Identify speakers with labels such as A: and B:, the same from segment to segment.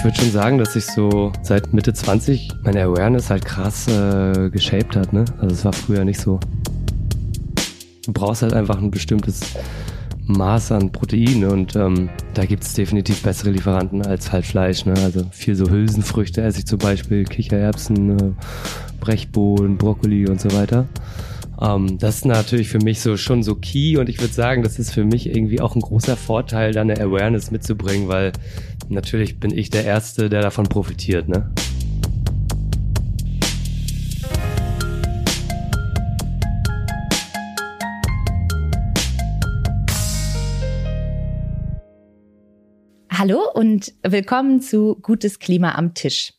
A: ich würde schon sagen, dass sich so seit Mitte 20 meine Awareness halt krass äh, geshaped hat. Ne? Also es war früher nicht so. Du brauchst halt einfach ein bestimmtes Maß an Protein und ähm, da gibt es definitiv bessere Lieferanten als halt Fleisch. Ne? Also viel so Hülsenfrüchte esse ich zum Beispiel, Kichererbsen, äh, Brechbohnen, Brokkoli und so weiter. Ähm, das ist natürlich für mich so schon so key und ich würde sagen, das ist für mich irgendwie auch ein großer Vorteil, da eine Awareness mitzubringen, weil natürlich bin ich der Erste, der davon profitiert. Ne?
B: Hallo und willkommen zu Gutes Klima am Tisch.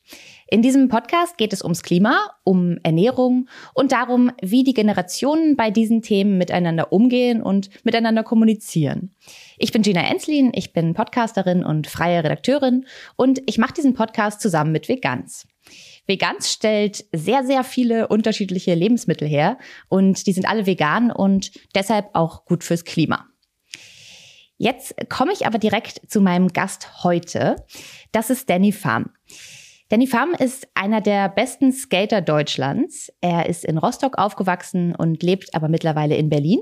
B: In diesem Podcast geht es ums Klima, um Ernährung und darum, wie die Generationen bei diesen Themen miteinander umgehen und miteinander kommunizieren. Ich bin Gina Enslin, ich bin Podcasterin und freie Redakteurin und ich mache diesen Podcast zusammen mit Veganz. Veganz stellt sehr, sehr viele unterschiedliche Lebensmittel her und die sind alle vegan und deshalb auch gut fürs Klima. Jetzt komme ich aber direkt zu meinem Gast heute. Das ist Danny Farm. Danny Pham ist einer der besten Skater Deutschlands. Er ist in Rostock aufgewachsen und lebt aber mittlerweile in Berlin.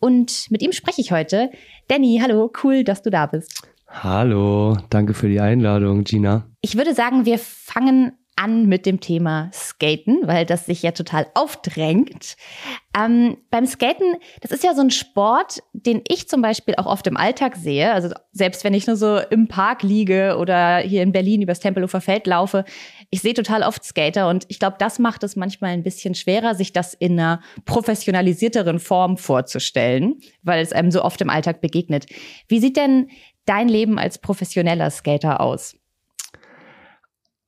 B: Und mit ihm spreche ich heute. Danny, hallo, cool, dass du da bist.
A: Hallo, danke für die Einladung, Gina.
B: Ich würde sagen, wir fangen an mit dem Thema Skaten, weil das sich ja total aufdrängt. Ähm, beim Skaten, das ist ja so ein Sport, den ich zum Beispiel auch oft im Alltag sehe. Also selbst wenn ich nur so im Park liege oder hier in Berlin übers Tempelhofer Feld laufe, ich sehe total oft Skater und ich glaube, das macht es manchmal ein bisschen schwerer, sich das in einer professionalisierteren Form vorzustellen, weil es einem so oft im Alltag begegnet. Wie sieht denn dein Leben als professioneller Skater aus?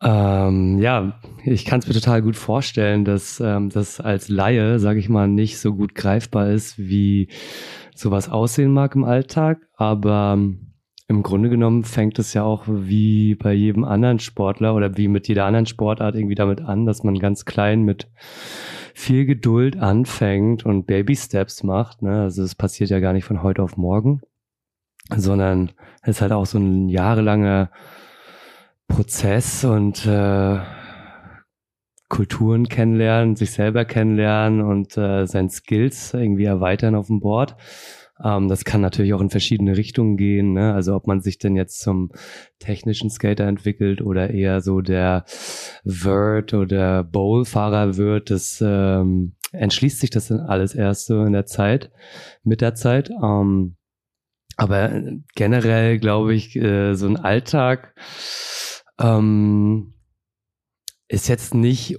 A: Ähm, ja, ich kann es mir total gut vorstellen, dass ähm, das als Laie, sage ich mal, nicht so gut greifbar ist, wie sowas aussehen mag im Alltag. Aber ähm, im Grunde genommen fängt es ja auch wie bei jedem anderen Sportler oder wie mit jeder anderen Sportart irgendwie damit an, dass man ganz klein mit viel Geduld anfängt und Baby Steps macht. Ne? Also es passiert ja gar nicht von heute auf morgen, sondern es ist halt auch so ein jahrelanger Prozess und äh, Kulturen kennenlernen, sich selber kennenlernen und äh, sein Skills irgendwie erweitern auf dem Board. Ähm, das kann natürlich auch in verschiedene Richtungen gehen. Ne? Also ob man sich denn jetzt zum technischen Skater entwickelt oder eher so der Vert oder Bowl-Fahrer wird, das ähm, entschließt sich das dann alles erst so in der Zeit, mit der Zeit. Ähm, aber generell glaube ich, äh, so ein Alltag ähm, ist jetzt nicht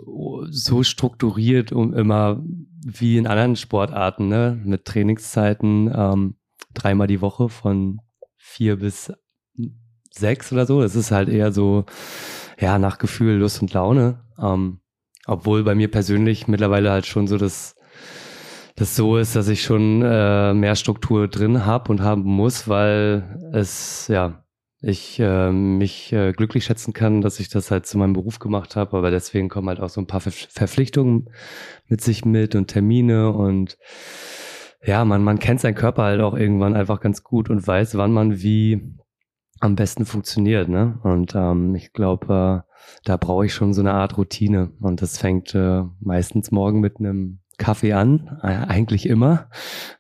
A: so strukturiert, um immer wie in anderen Sportarten, ne, mit Trainingszeiten ähm, dreimal die Woche von vier bis sechs oder so. Es ist halt eher so, ja, nach Gefühl, Lust und Laune. Ähm, obwohl bei mir persönlich mittlerweile halt schon so das, das so ist, dass ich schon äh, mehr Struktur drin habe und haben muss, weil es, ja, ich äh, mich äh, glücklich schätzen kann, dass ich das halt zu meinem Beruf gemacht habe, aber deswegen kommen halt auch so ein paar Ver Verpflichtungen mit sich mit und Termine und ja, man, man kennt seinen Körper halt auch irgendwann einfach ganz gut und weiß, wann man wie am besten funktioniert, ne? Und ähm, ich glaube, äh, da brauche ich schon so eine Art Routine und das fängt äh, meistens morgen mit einem Kaffee an, äh, eigentlich immer.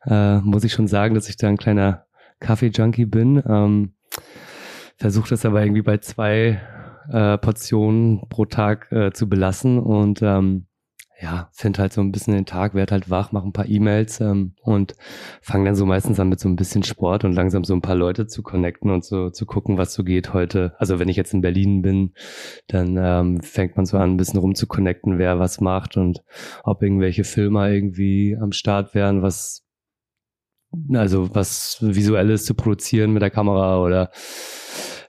A: Äh, muss ich schon sagen, dass ich da ein kleiner Kaffee-Junkie bin. Ähm, versuche das aber irgendwie bei zwei äh, Portionen pro Tag äh, zu belassen und ähm, ja, finde halt so ein bisschen den Tag, werd halt wach, mache ein paar E-Mails ähm, und fange dann so meistens an mit so ein bisschen Sport und langsam so ein paar Leute zu connecten und so zu gucken, was so geht heute. Also wenn ich jetzt in Berlin bin, dann ähm, fängt man so an, ein bisschen rum zu connecten, wer was macht und ob irgendwelche Filmer irgendwie am Start wären, was also was Visuelles zu produzieren mit der Kamera oder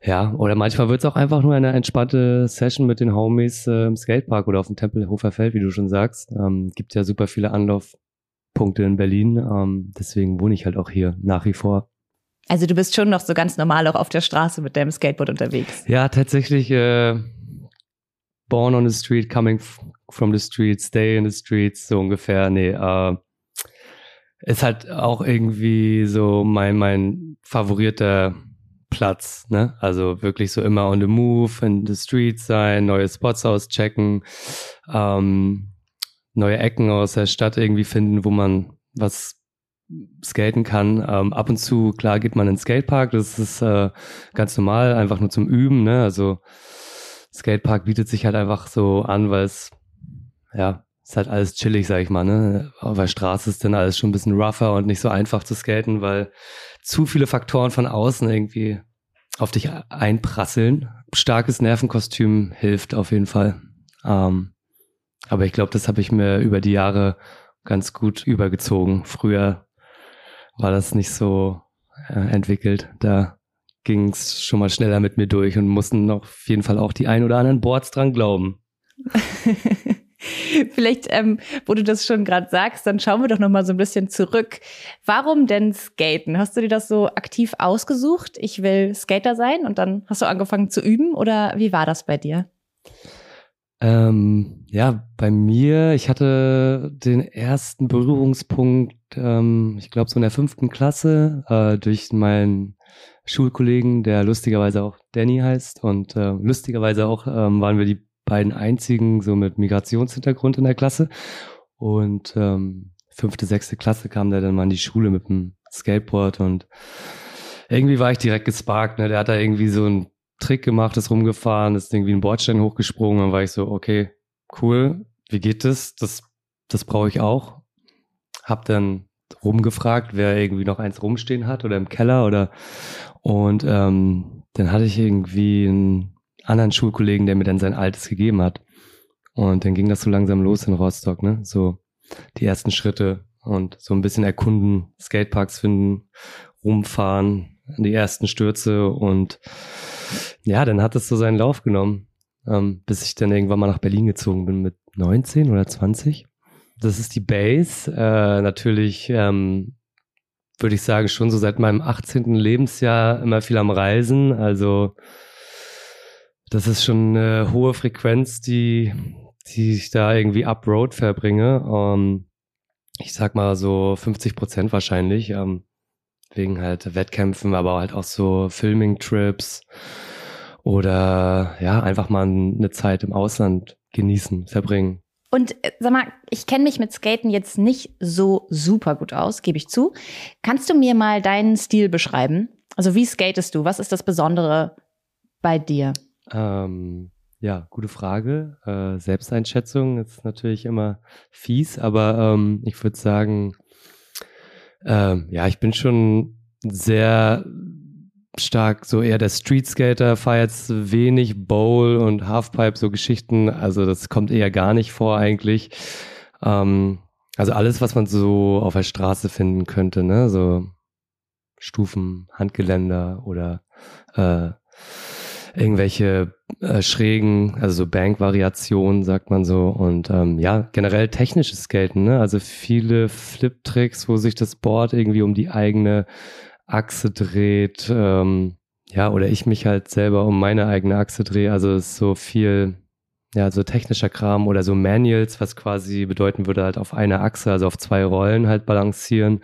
A: ja, oder manchmal wird es auch einfach nur eine entspannte Session mit den Homies äh, im Skatepark oder auf dem Tempelhofer Feld, wie du schon sagst. Ähm, gibt ja super viele Anlaufpunkte in Berlin. Ähm, deswegen wohne ich halt auch hier nach wie vor.
B: Also du bist schon noch so ganz normal auch auf der Straße mit deinem Skateboard unterwegs.
A: Ja, tatsächlich äh, born on the street, coming from the street, stay in the streets, so ungefähr. Nee, äh, ist halt auch irgendwie so mein, mein favorierter Platz, ne? Also wirklich so immer on the move, in the streets sein, neue Spots auschecken, ähm, neue Ecken aus der Stadt irgendwie finden, wo man was skaten kann. Ähm, ab und zu, klar, geht man in den Skatepark, das ist äh, ganz normal, einfach nur zum Üben, ne? Also Skatepark bietet sich halt einfach so an, weil es, ja, ist halt alles chillig, sag ich mal, ne? Auf der Straße ist dann alles schon ein bisschen rougher und nicht so einfach zu skaten, weil zu viele Faktoren von außen irgendwie auf dich einprasseln. Starkes Nervenkostüm hilft auf jeden Fall. Ähm, aber ich glaube, das habe ich mir über die Jahre ganz gut übergezogen. Früher war das nicht so äh, entwickelt. Da ging es schon mal schneller mit mir durch und mussten auf jeden Fall auch die ein oder anderen Boards dran glauben.
B: Vielleicht, ähm, wo du das schon gerade sagst, dann schauen wir doch noch mal so ein bisschen zurück. Warum denn Skaten? Hast du dir das so aktiv ausgesucht? Ich will Skater sein und dann hast du angefangen zu üben oder wie war das bei dir?
A: Ähm, ja, bei mir, ich hatte den ersten Berührungspunkt, ähm, ich glaube so in der fünften Klasse, äh, durch meinen Schulkollegen, der lustigerweise auch Danny heißt und äh, lustigerweise auch ähm, waren wir die beiden einzigen so mit Migrationshintergrund in der Klasse. Und ähm, fünfte, sechste Klasse kam der dann mal in die Schule mit dem Skateboard und irgendwie war ich direkt gesparkt. Ne? Der hat da irgendwie so einen Trick gemacht, ist rumgefahren, ist irgendwie einen Bordstein hochgesprungen. Dann war ich so, okay, cool, wie geht das? Das, das brauche ich auch. Hab dann rumgefragt, wer irgendwie noch eins rumstehen hat oder im Keller oder und ähm, dann hatte ich irgendwie ein anderen Schulkollegen, der mir dann sein altes gegeben hat. Und dann ging das so langsam los in Rostock, ne? So die ersten Schritte und so ein bisschen erkunden, Skateparks finden, rumfahren, die ersten Stürze und ja, dann hat es so seinen Lauf genommen, ähm, bis ich dann irgendwann mal nach Berlin gezogen bin mit 19 oder 20. Das ist die Base. Äh, natürlich ähm, würde ich sagen, schon so seit meinem 18. Lebensjahr immer viel am Reisen. Also das ist schon eine hohe Frequenz, die, die ich da irgendwie up-road verbringe. Ähm, ich sag mal so 50 Prozent wahrscheinlich, ähm, wegen halt Wettkämpfen, aber halt auch so Filming-Trips oder ja, einfach mal eine Zeit im Ausland genießen, verbringen.
B: Und äh, sag mal, ich kenne mich mit Skaten jetzt nicht so super gut aus, gebe ich zu. Kannst du mir mal deinen Stil beschreiben? Also wie skatest du? Was ist das Besondere bei dir?
A: Ähm, ja, gute Frage. Äh, Selbsteinschätzung ist natürlich immer fies, aber ähm, ich würde sagen, ähm, ja, ich bin schon sehr stark so eher der Streetskater, fahre jetzt wenig Bowl und Halfpipe, so Geschichten. Also das kommt eher gar nicht vor eigentlich. Ähm, also alles, was man so auf der Straße finden könnte, ne? So Stufen, Handgeländer oder äh, irgendwelche äh, schrägen, also so Bank-Variationen, sagt man so. Und ähm, ja, generell technisches Skaten, ne? Also viele Flip-Tricks, wo sich das Board irgendwie um die eigene Achse dreht. Ähm, ja, oder ich mich halt selber um meine eigene Achse drehe. Also ist so viel, ja, so technischer Kram oder so Manuals, was quasi bedeuten würde, halt auf einer Achse, also auf zwei Rollen halt balancieren.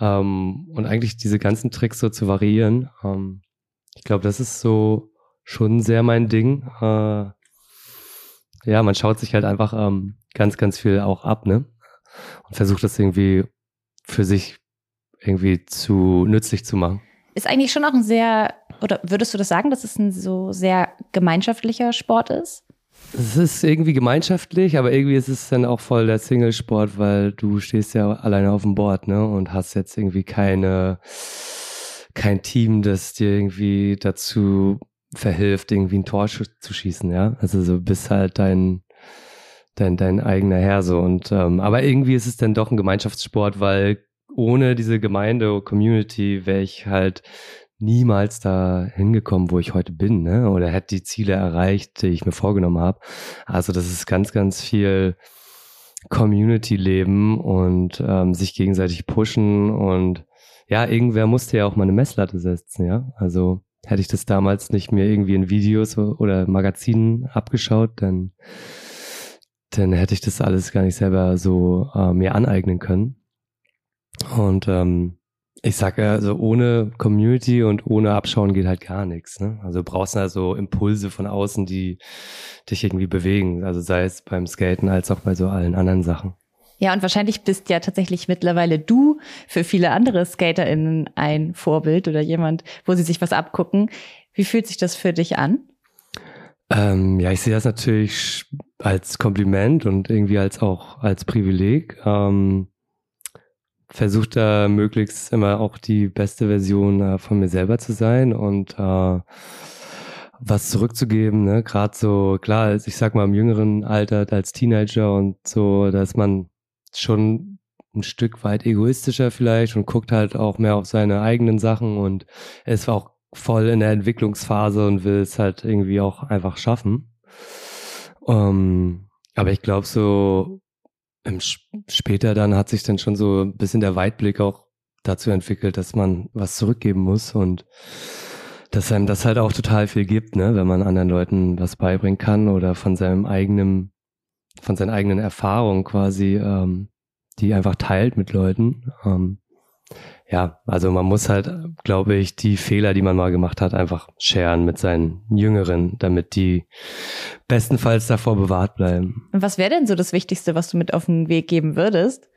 A: Ähm, und eigentlich diese ganzen Tricks so zu variieren. Ähm, ich glaube, das ist so schon sehr mein Ding. Äh, ja, man schaut sich halt einfach ähm, ganz, ganz viel auch ab, ne? Und versucht das irgendwie für sich irgendwie zu nützlich zu machen.
B: Ist eigentlich schon auch ein sehr, oder würdest du das sagen, dass es ein so sehr gemeinschaftlicher Sport ist?
A: Es ist irgendwie gemeinschaftlich, aber irgendwie ist es dann auch voll der Singlesport, weil du stehst ja alleine auf dem Board, ne? Und hast jetzt irgendwie keine, kein Team, das dir irgendwie dazu verhilft, irgendwie ein Tor zu schießen, ja. Also so bist halt dein, dein, dein eigener Herr so. Und ähm, aber irgendwie ist es dann doch ein Gemeinschaftssport, weil ohne diese Gemeinde, Community wäre ich halt niemals da hingekommen, wo ich heute bin, ne? Oder hätte die Ziele erreicht, die ich mir vorgenommen habe. Also das ist ganz, ganz viel Community-Leben und ähm, sich gegenseitig pushen und ja, irgendwer musste ja auch mal eine Messlatte setzen, ja. Also hätte ich das damals nicht mir irgendwie in Videos oder Magazinen abgeschaut, dann, dann hätte ich das alles gar nicht selber so äh, mir aneignen können. Und ähm, Ich sage also ohne Community und ohne Abschauen geht halt gar nichts. Ne? Also du brauchst also Impulse von außen, die dich irgendwie bewegen. Also sei es beim Skaten als auch bei so allen anderen Sachen.
B: Ja, und wahrscheinlich bist ja tatsächlich mittlerweile du für viele andere SkaterInnen ein Vorbild oder jemand, wo sie sich was abgucken. Wie fühlt sich das für dich an?
A: Ähm, ja, ich sehe das natürlich als Kompliment und irgendwie als auch als Privileg. Ähm, versucht da möglichst immer auch die beste Version äh, von mir selber zu sein und äh, was zurückzugeben, ne? Gerade so, klar, ich sag mal im jüngeren Alter als Teenager und so, dass man schon ein Stück weit egoistischer vielleicht und guckt halt auch mehr auf seine eigenen Sachen und ist auch voll in der Entwicklungsphase und will es halt irgendwie auch einfach schaffen. Ähm, aber ich glaube, so später dann hat sich dann schon so ein bisschen der Weitblick auch dazu entwickelt, dass man was zurückgeben muss und dass einem das halt auch total viel gibt, ne, wenn man anderen Leuten was beibringen kann oder von seinem eigenen, von seinen eigenen Erfahrungen quasi, ähm, die einfach teilt mit Leuten. Ähm, ja, also man muss halt, glaube ich, die Fehler, die man mal gemacht hat, einfach scheren mit seinen Jüngeren, damit die bestenfalls davor bewahrt bleiben.
B: Und was wäre denn so das Wichtigste, was du mit auf den Weg geben würdest?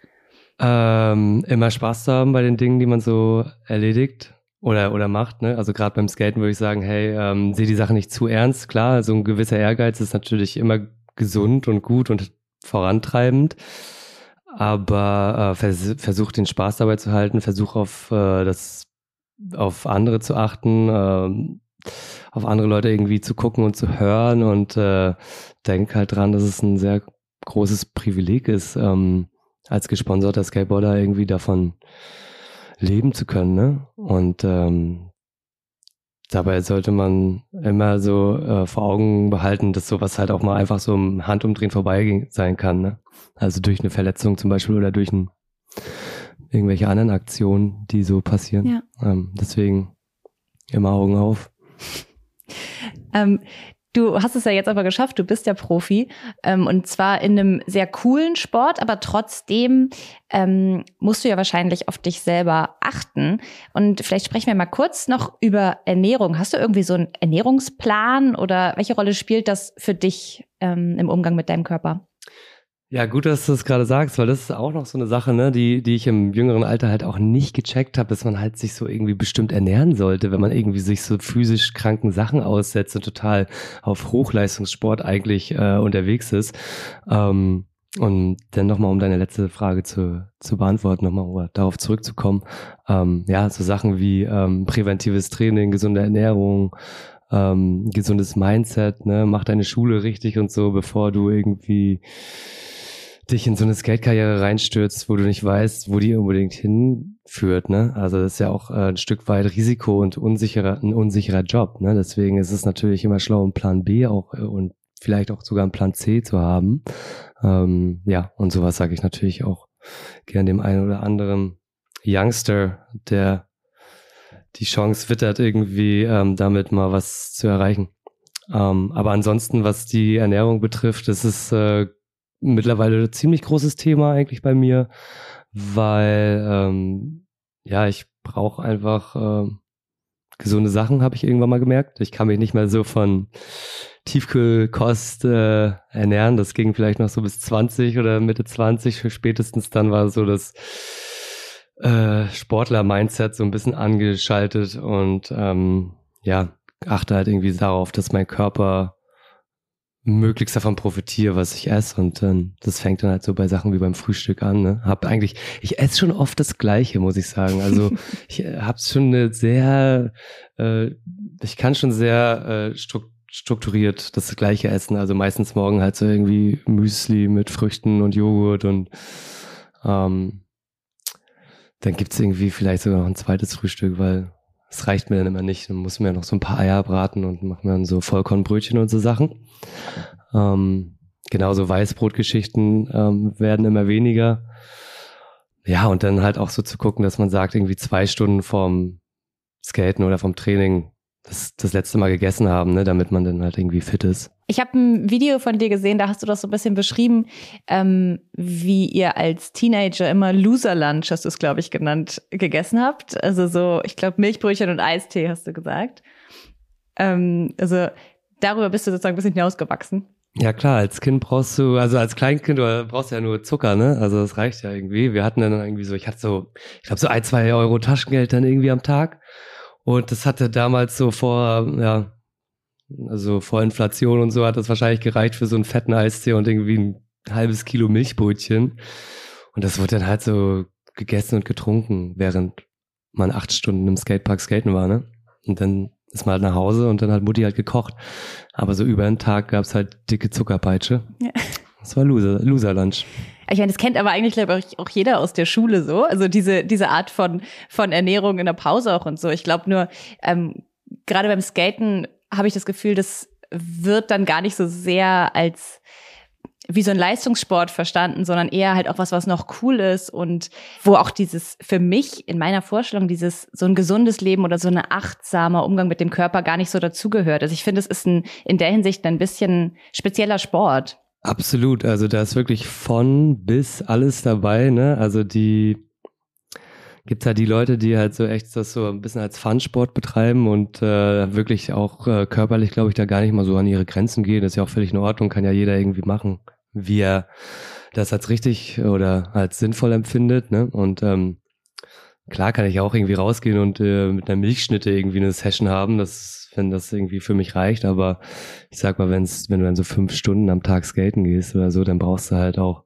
A: Ähm, immer Spaß zu haben bei den Dingen, die man so erledigt oder, oder macht. Ne? Also gerade beim Skaten würde ich sagen, hey, ähm, sehe die Sache nicht zu ernst. Klar, so ein gewisser Ehrgeiz ist natürlich immer gesund und gut und vorantreibend. Aber äh, vers versuch den Spaß dabei zu halten, versuch auf äh, auf andere zu achten, äh, auf andere Leute irgendwie zu gucken und zu hören. Und äh, denk halt dran, dass es ein sehr großes Privileg ist, ähm, als gesponserter Skateboarder irgendwie davon leben zu können, ne? Und ähm, dabei sollte man immer so äh, vor Augen behalten, dass sowas halt auch mal einfach so im Handumdrehen vorbei sein kann. Ne? Also durch eine Verletzung zum Beispiel oder durch ein, irgendwelche anderen Aktionen, die so passieren. Ja. Ähm, deswegen immer Augen auf.
B: Ähm, Du hast es ja jetzt aber geschafft, du bist ja Profi ähm, und zwar in einem sehr coolen Sport, aber trotzdem ähm, musst du ja wahrscheinlich auf dich selber achten. Und vielleicht sprechen wir mal kurz noch über Ernährung. Hast du irgendwie so einen Ernährungsplan oder welche Rolle spielt das für dich ähm, im Umgang mit deinem Körper?
A: Ja, gut, dass du das gerade sagst, weil das ist auch noch so eine Sache, ne, die, die ich im jüngeren Alter halt auch nicht gecheckt habe, dass man halt sich so irgendwie bestimmt ernähren sollte, wenn man irgendwie sich so physisch kranken Sachen aussetzt und total auf Hochleistungssport eigentlich äh, unterwegs ist. Ähm, und dann nochmal, um deine letzte Frage zu, zu beantworten, nochmal darauf zurückzukommen. Ähm, ja, so Sachen wie ähm, präventives Training, gesunde Ernährung, ähm, gesundes Mindset, ne, mach deine Schule richtig und so, bevor du irgendwie dich in so eine Skate-Karriere reinstürzt, wo du nicht weißt, wo die unbedingt hinführt, ne? Also das ist ja auch äh, ein Stück weit Risiko und unsicherer, ein unsicherer Job, ne? Deswegen ist es natürlich immer schlau, einen Plan B auch äh, und vielleicht auch sogar einen Plan C zu haben. Ähm, ja, und sowas sage ich natürlich auch gern dem einen oder anderen Youngster, der die Chance wittert, irgendwie ähm, damit mal was zu erreichen. Ähm, aber ansonsten, was die Ernährung betrifft, ist es äh, mittlerweile ein ziemlich großes Thema eigentlich bei mir, weil ähm, ja, ich brauche einfach äh, gesunde Sachen, habe ich irgendwann mal gemerkt. Ich kann mich nicht mehr so von Tiefkühlkost äh, ernähren. Das ging vielleicht noch so bis 20 oder Mitte 20. Spätestens dann war so das äh, Sportler-Mindset so ein bisschen angeschaltet und ähm, ja, achte halt irgendwie darauf, dass mein Körper möglichst davon profitiere, was ich esse. Und ähm, das fängt dann halt so bei Sachen wie beim Frühstück an. Ne? Hab eigentlich, ich esse schon oft das Gleiche, muss ich sagen. Also ich äh, habe schon eine sehr, äh, ich kann schon sehr äh, strukturiert das Gleiche essen. Also meistens morgen halt so irgendwie Müsli mit Früchten und Joghurt und ähm, dann gibt's irgendwie vielleicht sogar noch ein zweites Frühstück, weil es reicht mir dann immer nicht. Dann muss man ja noch so ein paar Eier braten und machen dann so Vollkornbrötchen und so Sachen. Ähm, genauso Weißbrotgeschichten ähm, werden immer weniger. Ja, und dann halt auch so zu gucken, dass man sagt, irgendwie zwei Stunden vorm Skaten oder vom Training das, das letzte Mal gegessen haben, ne, damit man dann halt irgendwie fit ist.
B: Ich habe ein Video von dir gesehen, da hast du das so ein bisschen beschrieben, ähm, wie ihr als Teenager immer Loser Lunch, hast du es, glaube ich, genannt, gegessen habt. Also so, ich glaube, Milchbrötchen und Eistee, hast du gesagt. Ähm, also darüber bist du sozusagen ein bisschen hinausgewachsen.
A: Ja klar, als Kind brauchst du, also als Kleinkind brauchst du ja nur Zucker, ne? Also das reicht ja irgendwie. Wir hatten dann irgendwie so, ich hatte so, ich glaube so ein, zwei Euro Taschengeld dann irgendwie am Tag. Und das hatte damals so vor, ja, also vor Inflation und so hat das wahrscheinlich gereicht für so einen fetten Eistee und irgendwie ein halbes Kilo Milchbrötchen. Und das wurde dann halt so gegessen und getrunken, während man acht Stunden im Skatepark skaten war, ne? Und dann ist man halt nach Hause und dann hat Mutti halt gekocht. Aber so über einen Tag gab's halt dicke Zuckerpeitsche. Ja. Das war Loser, Loser Lunch.
B: Ich meine, das kennt aber eigentlich, glaube ich, auch jeder aus der Schule so. Also diese, diese Art von, von Ernährung in der Pause auch und so. Ich glaube nur, ähm, gerade beim Skaten habe ich das Gefühl, das wird dann gar nicht so sehr als wie so ein Leistungssport verstanden, sondern eher halt auch was, was noch cool ist und wo auch dieses für mich in meiner Vorstellung dieses so ein gesundes Leben oder so ein achtsamer Umgang mit dem Körper gar nicht so dazugehört. Also ich finde, es ist ein, in der Hinsicht ein bisschen spezieller Sport.
A: Absolut, also da ist wirklich von bis alles dabei, ne? Also die gibt halt die Leute, die halt so echt das so ein bisschen als Fun-Sport betreiben und äh, wirklich auch äh, körperlich, glaube ich, da gar nicht mal so an ihre Grenzen gehen. Das ist ja auch völlig in Ordnung, kann ja jeder irgendwie machen, wie er das als richtig oder als sinnvoll empfindet, ne? Und ähm, klar kann ich auch irgendwie rausgehen und äh, mit einer Milchschnitte irgendwie eine Session haben. Das wenn das irgendwie für mich reicht. Aber ich sag mal, wenn's, wenn du dann so fünf Stunden am Tag skaten gehst oder so, dann brauchst du halt auch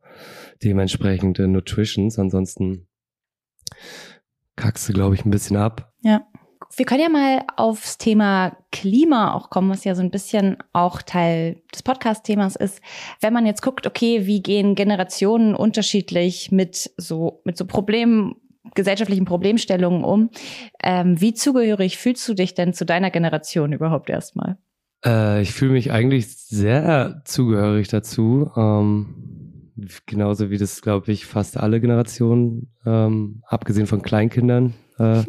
A: dementsprechend äh, Nutritions. Ansonsten kackst du, glaube ich, ein bisschen ab.
B: Ja. Wir können ja mal aufs Thema Klima auch kommen, was ja so ein bisschen auch Teil des Podcast-Themas ist. Wenn man jetzt guckt, okay, wie gehen Generationen unterschiedlich mit so, mit so Problemen gesellschaftlichen Problemstellungen um. Ähm, wie zugehörig fühlst du dich denn zu deiner Generation überhaupt erstmal?
A: Äh, ich fühle mich eigentlich sehr zugehörig dazu. Ähm, genauso wie das, glaube ich, fast alle Generationen, ähm, abgesehen von Kleinkindern, äh,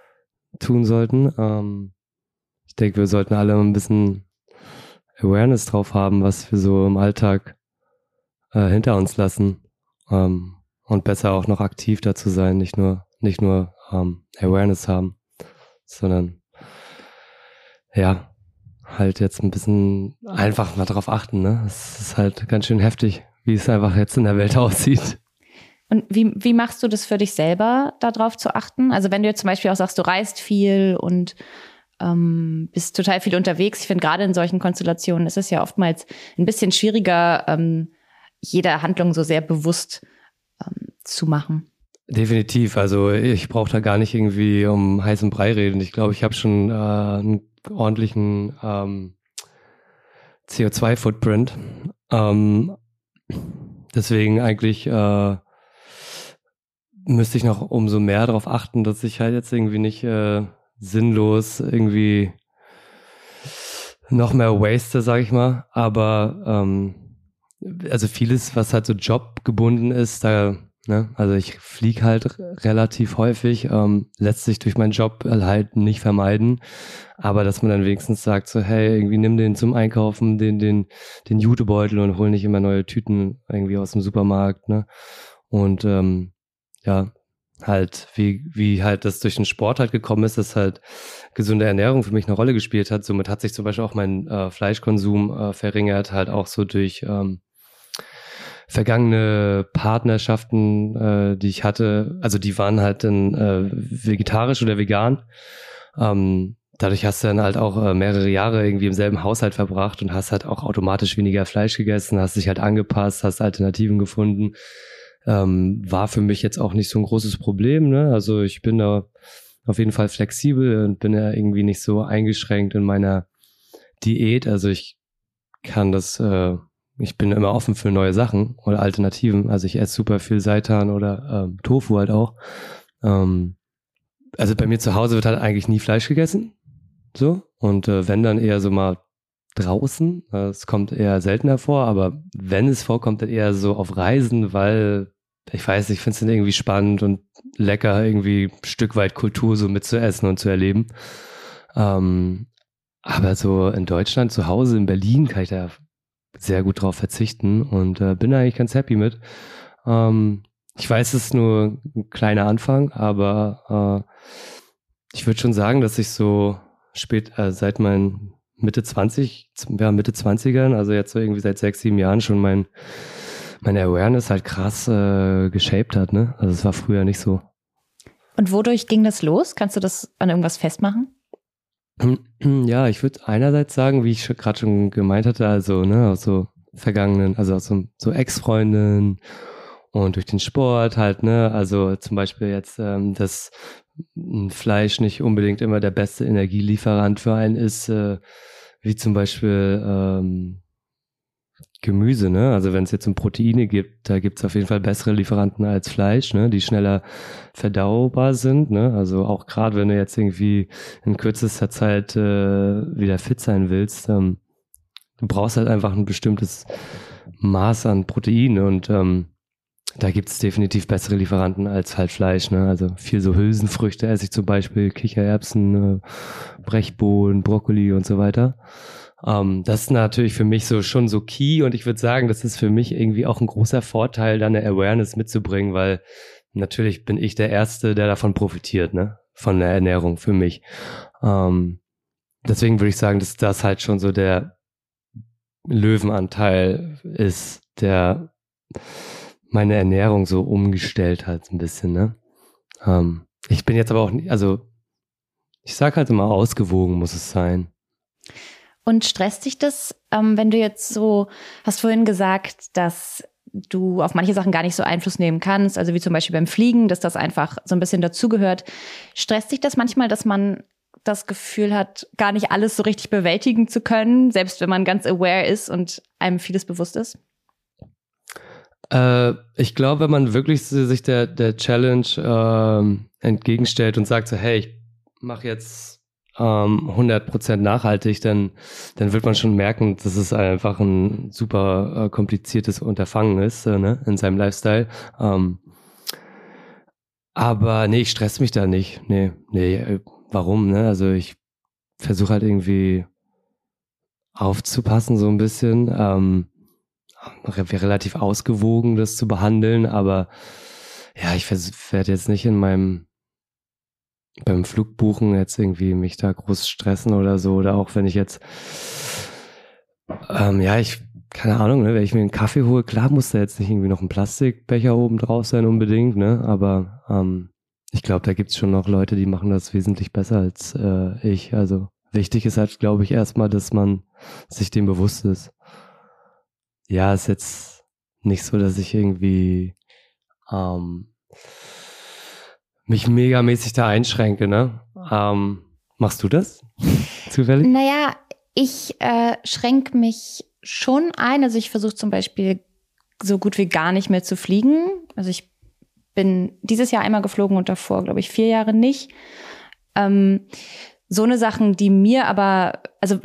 A: tun sollten. Ähm, ich denke, wir sollten alle ein bisschen Awareness drauf haben, was wir so im Alltag äh, hinter uns lassen. Ähm, und besser auch noch aktiv dazu sein, nicht nur, nicht nur ähm, Awareness haben, sondern ja, halt jetzt ein bisschen einfach mal drauf achten. Ne? Es ist halt ganz schön heftig, wie es einfach jetzt in der Welt aussieht.
B: Und wie, wie machst du das für dich selber, darauf zu achten? Also wenn du jetzt zum Beispiel auch sagst, du reist viel und ähm, bist total viel unterwegs. Ich finde, gerade in solchen Konstellationen ist es ja oftmals ein bisschen schwieriger, ähm, jede Handlung so sehr bewusst ähm, zu machen.
A: Definitiv. Also ich brauche da gar nicht irgendwie um heißen Brei reden. Ich glaube, ich habe schon äh, einen ordentlichen ähm, CO2-Footprint. Ähm, deswegen eigentlich äh, müsste ich noch umso mehr darauf achten, dass ich halt jetzt irgendwie nicht äh, sinnlos irgendwie noch mehr waste, sage ich mal. Aber ähm, also vieles, was halt so jobgebunden ist, da, ne, also ich fliege halt relativ häufig, ähm, lässt sich durch meinen Job halt nicht vermeiden. Aber dass man dann wenigstens sagt, so, hey, irgendwie nimm den zum Einkaufen, den, den, den Jutebeutel und hol nicht immer neue Tüten irgendwie aus dem Supermarkt, ne? Und ähm, ja, halt, wie, wie halt das durch den Sport halt gekommen ist, dass halt gesunde Ernährung für mich eine Rolle gespielt hat. Somit hat sich zum Beispiel auch mein äh, Fleischkonsum äh, verringert, halt auch so durch ähm, vergangene Partnerschaften, äh, die ich hatte, also die waren halt dann äh, vegetarisch oder vegan. Ähm, dadurch hast du dann halt auch äh, mehrere Jahre irgendwie im selben Haushalt verbracht und hast halt auch automatisch weniger Fleisch gegessen, hast dich halt angepasst, hast Alternativen gefunden. Ähm, war für mich jetzt auch nicht so ein großes Problem. Ne? Also ich bin da auf jeden Fall flexibel und bin ja irgendwie nicht so eingeschränkt in meiner Diät. Also ich kann das äh, ich bin immer offen für neue Sachen oder Alternativen. Also ich esse super viel Seitan oder ähm, Tofu halt auch. Ähm, also bei mir zu Hause wird halt eigentlich nie Fleisch gegessen. So. Und äh, wenn dann eher so mal draußen. Es kommt eher seltener vor, aber wenn es vorkommt, dann eher so auf Reisen, weil ich weiß, ich finde es dann irgendwie spannend und lecker, irgendwie ein Stück weit Kultur so mitzuessen und zu erleben. Ähm, Aber so in Deutschland, zu Hause, in Berlin, kann ich da sehr gut drauf verzichten und äh, bin eigentlich ganz happy mit. Ähm, ich weiß, es ist nur ein kleiner Anfang, aber äh, ich würde schon sagen, dass ich so spät, äh, seit meinen Mitte 20, ja, Mitte 20ern, also jetzt so irgendwie seit sechs, sieben Jahren schon mein, meine Awareness halt krass äh, geshaped hat, ne? Also es war früher nicht so.
B: Und wodurch ging das los? Kannst du das an irgendwas festmachen?
A: Ja, ich würde einerseits sagen, wie ich gerade schon gemeint hatte, also ne, aus so vergangenen, also aus so, so Ex-Freundinnen und durch den Sport halt, ne, also zum Beispiel jetzt, ähm, dass Fleisch nicht unbedingt immer der beste Energielieferant für einen ist, äh, wie zum Beispiel ähm, Gemüse, ne? Also wenn es jetzt um Proteine gibt, da gibt es auf jeden Fall bessere Lieferanten als Fleisch, ne? Die schneller verdaubar sind, ne? Also auch gerade wenn du jetzt irgendwie in kürzester Zeit äh, wieder fit sein willst, ähm, du brauchst halt einfach ein bestimmtes Maß an Proteine und ähm, da gibt es definitiv bessere Lieferanten als halt Fleisch. Ne? Also viel so Hülsenfrüchte esse ich zum Beispiel, Kichererbsen, äh, Brechbohnen, Brokkoli und so weiter. Ähm, das ist natürlich für mich so schon so key und ich würde sagen, das ist für mich irgendwie auch ein großer Vorteil, da eine Awareness mitzubringen, weil natürlich bin ich der Erste, der davon profitiert, ne? Von der Ernährung für mich. Ähm, deswegen würde ich sagen, dass das halt schon so der Löwenanteil ist, der meine Ernährung so umgestellt hat, ein bisschen, ne? Ähm, ich bin jetzt aber auch, also ich sag halt immer, ausgewogen muss es sein.
B: Und stresst dich das, ähm, wenn du jetzt so, hast vorhin gesagt, dass du auf manche Sachen gar nicht so Einfluss nehmen kannst, also wie zum Beispiel beim Fliegen, dass das einfach so ein bisschen dazugehört. Stresst dich das manchmal, dass man das Gefühl hat, gar nicht alles so richtig bewältigen zu können, selbst wenn man ganz aware ist und einem vieles bewusst ist?
A: Äh, ich glaube, wenn man wirklich sich der, der Challenge äh, entgegenstellt und sagt so, hey, ich mache jetzt ähm, 100% nachhaltig, dann, dann wird man schon merken, dass es einfach ein super äh, kompliziertes Unterfangen ist äh, ne, in seinem Lifestyle. Ähm, aber nee, ich stress mich da nicht. Nee, nee, äh, warum? Ne? Also ich versuche halt irgendwie aufzupassen so ein bisschen. Ähm, relativ ausgewogen, das zu behandeln, aber ja, ich werde jetzt nicht in meinem beim Flugbuchen jetzt irgendwie mich da groß stressen oder so. Oder auch wenn ich jetzt, ähm, ja, ich, keine Ahnung, ne, wenn ich mir einen Kaffee hole, klar muss da jetzt nicht irgendwie noch ein Plastikbecher oben drauf sein unbedingt, ne? Aber ähm, ich glaube, da gibt's schon noch Leute, die machen das wesentlich besser als äh, ich. Also wichtig ist halt, glaube ich, erstmal, dass man sich dem bewusst ist. Ja, ist jetzt nicht so, dass ich irgendwie ähm, mich megamäßig da einschränke, ne? Ähm, machst du das
B: zufällig? Naja, ich äh, schränke mich schon ein. Also ich versuche zum Beispiel so gut wie gar nicht mehr zu fliegen. Also ich bin dieses Jahr einmal geflogen und davor, glaube ich, vier Jahre nicht. Ähm, so eine Sachen, die mir aber, also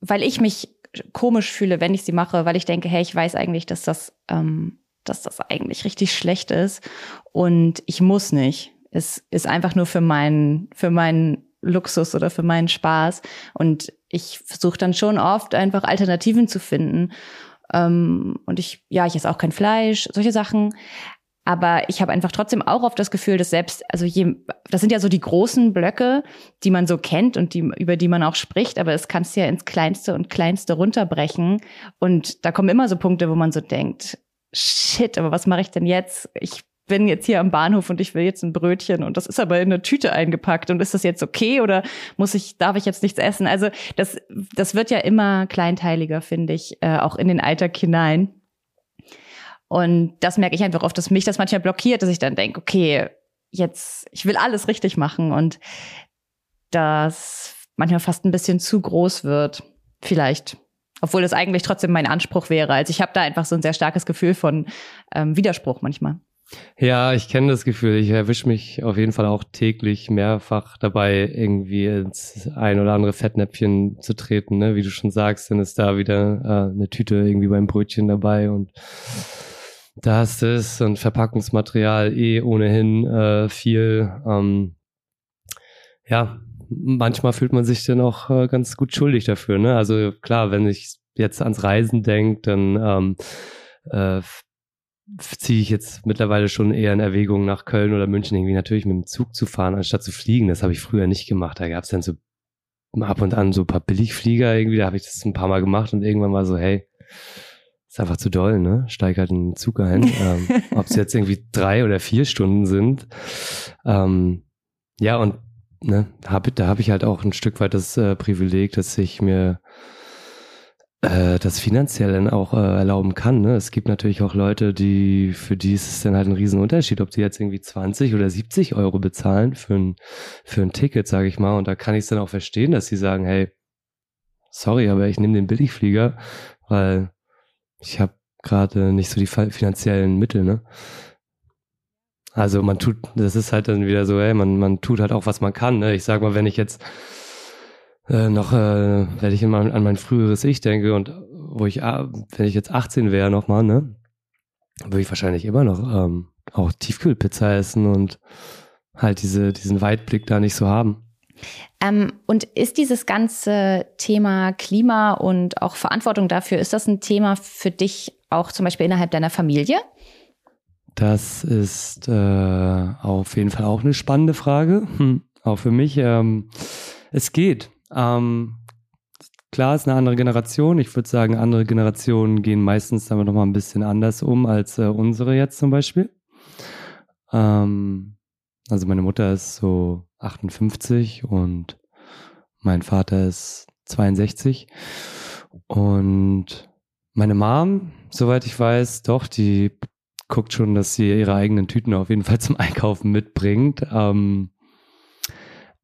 B: weil ich mich komisch fühle, wenn ich sie mache, weil ich denke, hey, ich weiß eigentlich, dass das, ähm, dass das eigentlich richtig schlecht ist und ich muss nicht. Es ist einfach nur für meinen, für meinen Luxus oder für meinen Spaß. Und ich versuche dann schon oft einfach Alternativen zu finden. Ähm, und ich, ja, ich esse auch kein Fleisch, solche Sachen. Aber ich habe einfach trotzdem auch oft das Gefühl, dass selbst, also je, das sind ja so die großen Blöcke, die man so kennt und die, über die man auch spricht, aber es kannst ja ins Kleinste und Kleinste runterbrechen. Und da kommen immer so Punkte, wo man so denkt, shit, aber was mache ich denn jetzt? Ich bin jetzt hier am Bahnhof und ich will jetzt ein Brötchen und das ist aber in eine Tüte eingepackt und ist das jetzt okay oder muss ich, darf ich jetzt nichts essen? Also das, das wird ja immer kleinteiliger, finde ich, äh, auch in den Alltag hinein. Und das merke ich einfach oft, dass mich das manchmal blockiert, dass ich dann denke, okay, jetzt, ich will alles richtig machen und das manchmal fast ein bisschen zu groß wird. Vielleicht. Obwohl das eigentlich trotzdem mein Anspruch wäre. Also ich habe da einfach so ein sehr starkes Gefühl von ähm, Widerspruch manchmal.
A: Ja, ich kenne das Gefühl. Ich erwische mich auf jeden Fall auch täglich mehrfach dabei, irgendwie ins ein oder andere Fettnäpfchen zu treten. Ne? Wie du schon sagst, dann ist da wieder äh, eine Tüte irgendwie beim Brötchen dabei und da ist es und Verpackungsmaterial eh ohnehin äh, viel. Ähm, ja, manchmal fühlt man sich dann auch äh, ganz gut schuldig dafür. Ne? Also klar, wenn ich jetzt ans Reisen denke, dann ähm, äh, ziehe ich jetzt mittlerweile schon eher in Erwägung nach Köln oder München irgendwie natürlich mit dem Zug zu fahren, anstatt zu fliegen. Das habe ich früher nicht gemacht. Da gab es dann so ab und an so ein paar Billigflieger irgendwie, da habe ich das ein paar Mal gemacht und irgendwann war so, hey, ist einfach zu doll, ne? Steig halt in den Zug ein. ähm, Ob es jetzt irgendwie drei oder vier Stunden sind. Ähm, ja, und ne, hab, da habe ich halt auch ein Stück weit das äh, Privileg, dass ich mir äh, das finanziell dann auch äh, erlauben kann. Ne? Es gibt natürlich auch Leute, die, für die ist es dann halt ein Riesenunterschied, ob die jetzt irgendwie 20 oder 70 Euro bezahlen für ein, für ein Ticket, sage ich mal. Und da kann ich es dann auch verstehen, dass sie sagen, hey, sorry, aber ich nehme den Billigflieger, weil ich habe gerade nicht so die finanziellen Mittel, ne? Also man tut, das ist halt dann wieder so, ey, man, man tut halt auch, was man kann. Ne? Ich sag mal, wenn ich jetzt äh, noch, äh, wenn ich immer an mein früheres Ich denke und wo ich, ah, wenn ich jetzt 18 wäre nochmal, ne, würde ich wahrscheinlich immer noch ähm, auch Tiefkühlpizza essen und halt diese, diesen Weitblick da nicht so haben.
B: Ähm, und ist dieses ganze Thema Klima und auch Verantwortung dafür, ist das ein Thema für dich auch zum Beispiel innerhalb deiner Familie?
A: Das ist äh, auf jeden Fall auch eine spannende Frage, hm, auch für mich. Ähm, es geht. Ähm, klar, ist eine andere Generation. Ich würde sagen, andere Generationen gehen meistens damit nochmal ein bisschen anders um als äh, unsere jetzt zum Beispiel. Ähm, also meine Mutter ist so 58 und mein Vater ist 62. Und meine Mom, soweit ich weiß, doch, die guckt schon, dass sie ihre eigenen Tüten auf jeden Fall zum Einkaufen mitbringt. Ähm,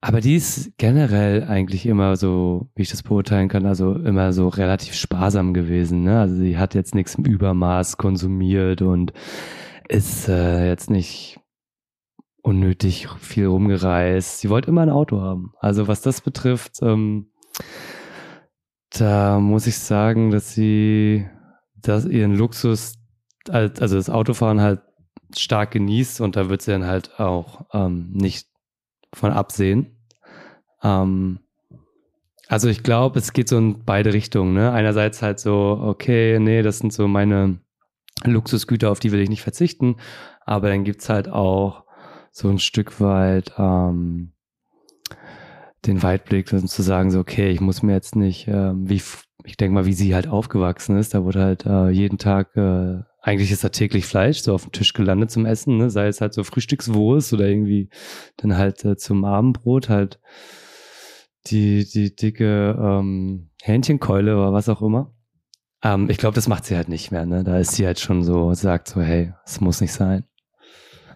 A: aber die ist generell eigentlich immer so, wie ich das beurteilen kann, also immer so relativ sparsam gewesen. Ne? Also sie hat jetzt nichts im Übermaß konsumiert und ist äh, jetzt nicht unnötig viel rumgereist. Sie wollte immer ein Auto haben. Also was das betrifft, ähm, da muss ich sagen, dass sie dass ihren Luxus, also das Autofahren halt stark genießt und da wird sie dann halt auch ähm, nicht von absehen. Ähm, also ich glaube, es geht so in beide Richtungen. Ne? Einerseits halt so, okay, nee, das sind so meine Luxusgüter, auf die will ich nicht verzichten. Aber dann gibt's halt auch so ein Stück weit ähm, den Weitblick und zu sagen, so, okay, ich muss mir jetzt nicht, ähm, wie ich denke mal, wie sie halt aufgewachsen ist, da wurde halt äh, jeden Tag, äh, eigentlich ist da täglich Fleisch so auf dem Tisch gelandet zum Essen, ne? sei es halt so Frühstückswurst oder irgendwie dann halt äh, zum Abendbrot halt die, die dicke ähm, Hähnchenkeule oder was auch immer. Ähm, ich glaube, das macht sie halt nicht mehr. Ne? Da ist sie halt schon so, sagt so, hey, es muss nicht sein.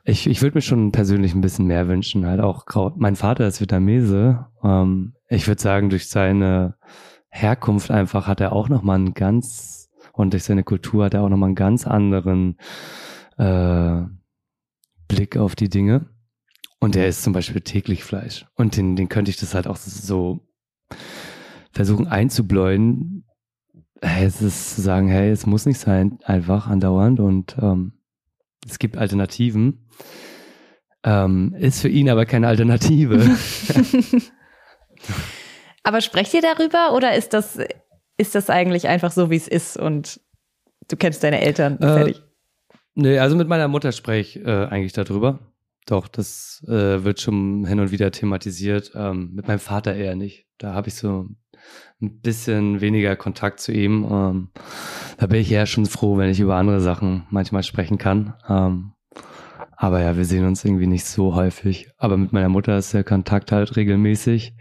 A: Ich, ich würde mir schon persönlich ein bisschen mehr wünschen. Halt auch, mein Vater ist Vietnamese. Ähm, ich würde sagen, durch seine Herkunft einfach hat er auch nochmal einen ganz, und durch seine Kultur hat er auch nochmal einen ganz anderen äh, Blick auf die Dinge. Und der ist zum Beispiel täglich Fleisch. Und den, den könnte ich das halt auch so versuchen einzubläuen. Es ist zu sagen, hey, es muss nicht sein, einfach andauernd. Und ähm, es gibt Alternativen. Ähm, ist für ihn aber keine Alternative.
B: aber sprecht ihr darüber oder ist das, ist das eigentlich einfach so, wie es ist und du kennst deine Eltern äh, fertig?
A: Nee, also mit meiner Mutter spreche ich äh, eigentlich darüber. Doch, das äh, wird schon hin und wieder thematisiert. Ähm, mit meinem Vater eher nicht. Da habe ich so ein bisschen weniger Kontakt zu ihm. Ähm, da bin ich eher schon froh, wenn ich über andere Sachen manchmal sprechen kann. Ähm, aber ja, wir sehen uns irgendwie nicht so häufig. Aber mit meiner Mutter ist der Kontakt halt regelmäßig.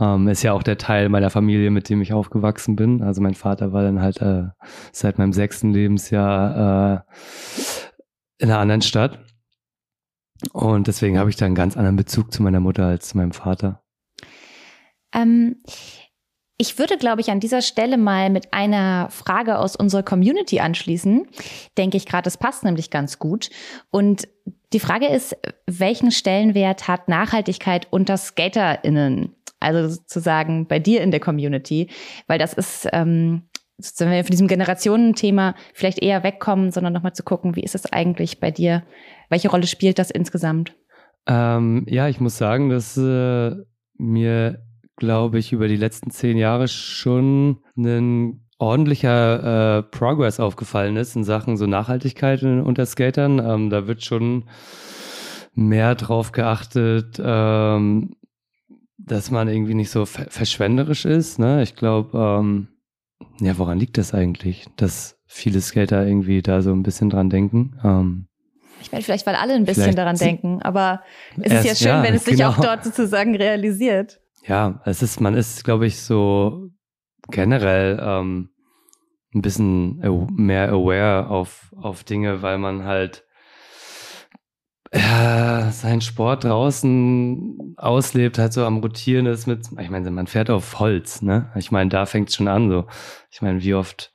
A: Ähm, ist ja auch der Teil meiner Familie, mit dem ich aufgewachsen bin. Also mein Vater war dann halt äh, seit meinem sechsten Lebensjahr äh, in einer anderen Stadt. Und deswegen habe ich da einen ganz anderen Bezug zu meiner Mutter als zu meinem Vater.
B: Ähm, ich würde, glaube ich, an dieser Stelle mal mit einer Frage aus unserer Community anschließen. Denke ich gerade, das passt nämlich ganz gut. Und die Frage ist, welchen Stellenwert hat Nachhaltigkeit unter SkaterInnen? Also sozusagen bei dir in der Community, weil das ist, ähm, wenn wir von diesem Generationenthema vielleicht eher wegkommen, sondern nochmal zu gucken, wie ist es eigentlich bei dir? Welche Rolle spielt das insgesamt?
A: Ähm, ja, ich muss sagen, dass äh, mir, glaube ich, über die letzten zehn Jahre schon ein ordentlicher äh, Progress aufgefallen ist in Sachen so Nachhaltigkeit unter Skatern. Ähm, da wird schon mehr drauf geachtet, ähm, dass man irgendwie nicht so verschwenderisch ist. Ne? Ich glaube, ähm, ja, woran liegt das eigentlich, dass viele Skater irgendwie da so ein bisschen dran denken? Ähm,
B: ich meine, vielleicht, weil alle ein bisschen daran denken, aber es ist ja schön, ja, wenn es sich genau. auch dort sozusagen realisiert.
A: Ja, es ist, man ist, glaube ich, so generell ähm, ein bisschen mehr aware auf, auf Dinge, weil man halt ja, seinen Sport draußen auslebt, halt so am Rotieren ist mit, ich meine, man fährt auf Holz, ne? Ich meine, da fängt es schon an, so. Ich meine, wie oft,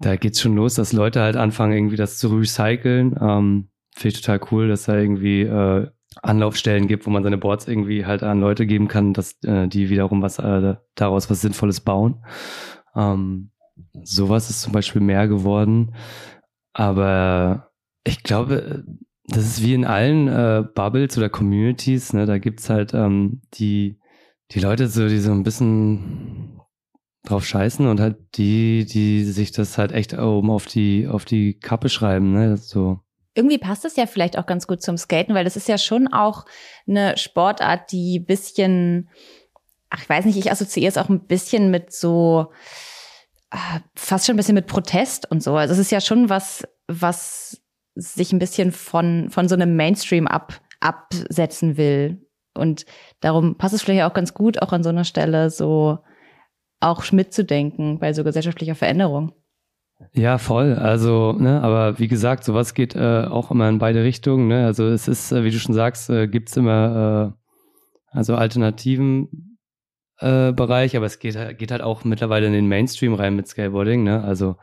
A: da geht's schon los, dass Leute halt anfangen, irgendwie das zu recyceln. Ähm, Finde ich total cool, dass da irgendwie äh, Anlaufstellen gibt, wo man seine Boards irgendwie halt an Leute geben kann, dass äh, die wiederum was äh, daraus was Sinnvolles bauen. Ähm, sowas ist zum Beispiel mehr geworden. Aber ich glaube, das ist wie in allen äh, Bubbles oder Communities, ne? Da gibt's halt ähm, die, die Leute, so, die so ein bisschen drauf scheißen und halt die, die sich das halt echt oben auf die, auf die Kappe schreiben, ne? So.
B: Irgendwie passt es ja vielleicht auch ganz gut zum Skaten, weil das ist ja schon auch eine Sportart, die bisschen, ach, ich weiß nicht, ich assoziiere es auch ein bisschen mit so, äh, fast schon ein bisschen mit Protest und so. Also es ist ja schon was, was sich ein bisschen von, von so einem Mainstream ab, absetzen will. Und darum passt es vielleicht auch ganz gut, auch an so einer Stelle so auch mitzudenken bei so gesellschaftlicher Veränderung.
A: Ja, voll. Also, ne, aber wie gesagt, sowas geht äh, auch immer in beide Richtungen. Ne? Also es ist, äh, wie du schon sagst, äh, gibt immer äh, also alternativen äh, Bereich, aber es geht, geht halt auch mittlerweile in den Mainstream rein mit Skateboarding. Ne? Also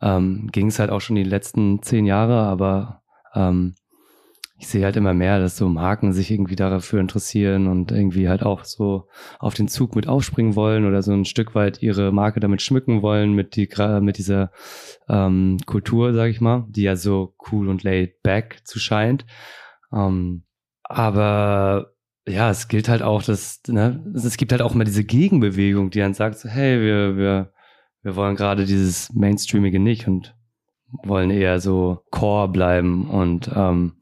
A: ähm, ging es halt auch schon die letzten zehn Jahre, aber ähm, ich sehe halt immer mehr, dass so Marken sich irgendwie dafür interessieren und irgendwie halt auch so auf den Zug mit aufspringen wollen oder so ein Stück weit ihre Marke damit schmücken wollen mit die mit dieser ähm, Kultur, sag ich mal, die ja so cool und laid back zu scheint. Ähm, aber ja, es gilt halt auch, dass ne, es gibt halt auch immer diese Gegenbewegung, die dann sagt, so, hey, wir wir wir wollen gerade dieses Mainstreamige nicht und wollen eher so Core bleiben und ähm,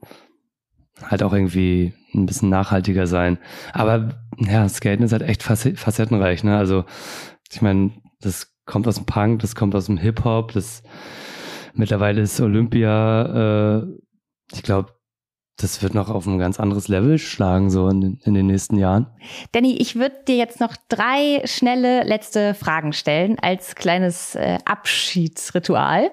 A: halt auch irgendwie ein bisschen nachhaltiger sein. Aber ja, Skaten ist halt echt facettenreich, ne? Also ich meine, das kommt aus dem Punk, das kommt aus dem Hip-Hop, das mittlerweile ist Olympia, äh, ich glaube, das wird noch auf ein ganz anderes Level schlagen, so in, in den nächsten Jahren.
B: Danny, ich würde dir jetzt noch drei schnelle letzte Fragen stellen als kleines äh, Abschiedsritual.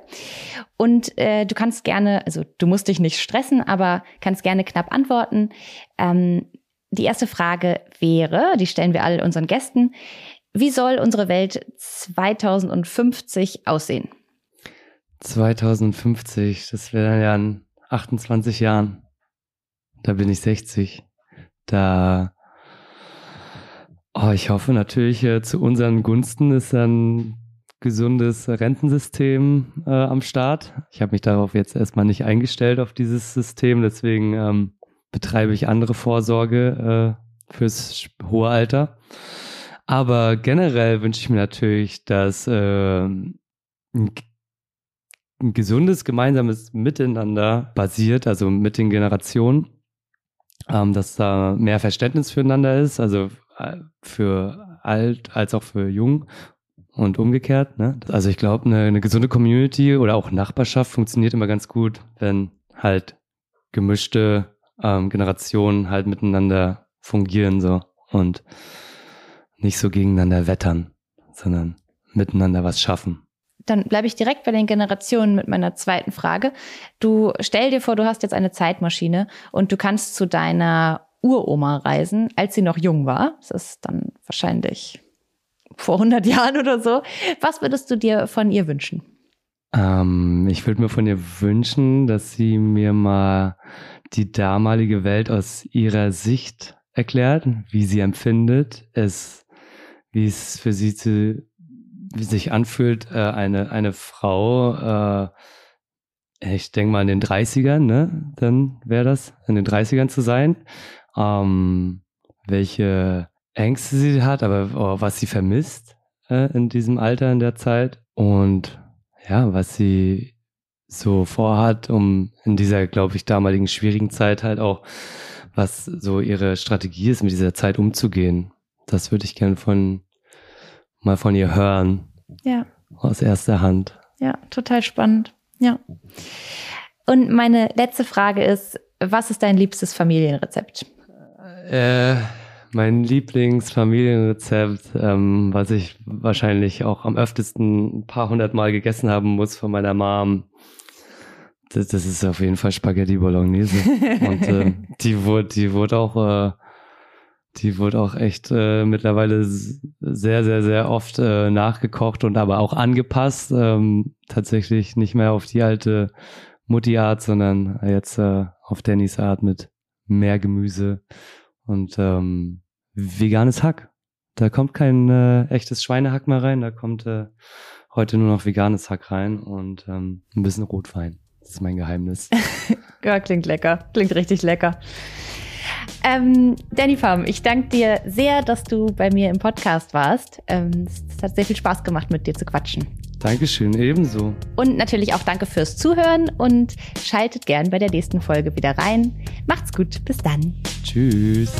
B: Und äh, du kannst gerne, also du musst dich nicht stressen, aber kannst gerne knapp antworten. Ähm, die erste Frage wäre, die stellen wir all unseren Gästen, wie soll unsere Welt 2050 aussehen?
A: 2050, das wäre dann ja in 28 Jahren da bin ich 60. Da, oh, ich hoffe natürlich, äh, zu unseren Gunsten ist ein gesundes Rentensystem äh, am Start. Ich habe mich darauf jetzt erstmal nicht eingestellt, auf dieses System. Deswegen ähm, betreibe ich andere Vorsorge äh, fürs hohe Alter. Aber generell wünsche ich mir natürlich, dass äh, ein, ein gesundes gemeinsames Miteinander basiert, also mit den Generationen ähm, dass da mehr Verständnis füreinander ist, also äh, für alt als auch für jung und umgekehrt. Ne? Also ich glaube, eine, eine gesunde Community oder auch Nachbarschaft funktioniert immer ganz gut, wenn halt gemischte ähm, Generationen halt miteinander fungieren so und nicht so gegeneinander wettern, sondern miteinander was schaffen
B: dann bleibe ich direkt bei den Generationen mit meiner zweiten Frage. Du stell dir vor, du hast jetzt eine Zeitmaschine und du kannst zu deiner Uroma reisen, als sie noch jung war. Das ist dann wahrscheinlich vor 100 Jahren oder so. Was würdest du dir von ihr wünschen?
A: Ähm, ich würde mir von ihr wünschen, dass sie mir mal die damalige Welt aus ihrer Sicht erklärt, wie sie empfindet, es, wie es für sie zu wie sich anfühlt, äh, eine, eine Frau, äh, ich denke mal in den 30ern, ne? Dann wäre das, in den 30ern zu sein. Ähm, welche Ängste sie hat, aber oh, was sie vermisst äh, in diesem Alter, in der Zeit und ja, was sie so vorhat, um in dieser, glaube ich, damaligen schwierigen Zeit halt auch, was so ihre Strategie ist, mit dieser Zeit umzugehen. Das würde ich gerne von mal von ihr hören.
B: Ja.
A: Aus erster Hand.
B: Ja, total spannend. Ja. Und meine letzte Frage ist, was ist dein liebstes Familienrezept?
A: Äh, mein Lieblingsfamilienrezept, ähm, was ich wahrscheinlich auch am öftesten ein paar hundert Mal gegessen haben muss von meiner Mom. Das, das ist auf jeden Fall Spaghetti Bolognese. Und äh, die wurde, die wurde auch, äh, die wurde auch echt äh, mittlerweile sehr, sehr, sehr oft äh, nachgekocht und aber auch angepasst. Ähm, tatsächlich nicht mehr auf die alte Mutti-Art, sondern jetzt äh, auf Dannys Art mit mehr Gemüse und ähm, veganes Hack. Da kommt kein äh, echtes Schweinehack mehr rein, da kommt äh, heute nur noch veganes Hack rein und ähm, ein bisschen Rotwein. Das ist mein Geheimnis.
B: ja, klingt lecker. Klingt richtig lecker. Ähm, Danny Farm, ich danke dir sehr, dass du bei mir im Podcast warst. Ähm, es hat sehr viel Spaß gemacht, mit dir zu quatschen.
A: Dankeschön, ebenso.
B: Und natürlich auch danke fürs Zuhören und schaltet gern bei der nächsten Folge wieder rein. Macht's gut, bis dann.
A: Tschüss.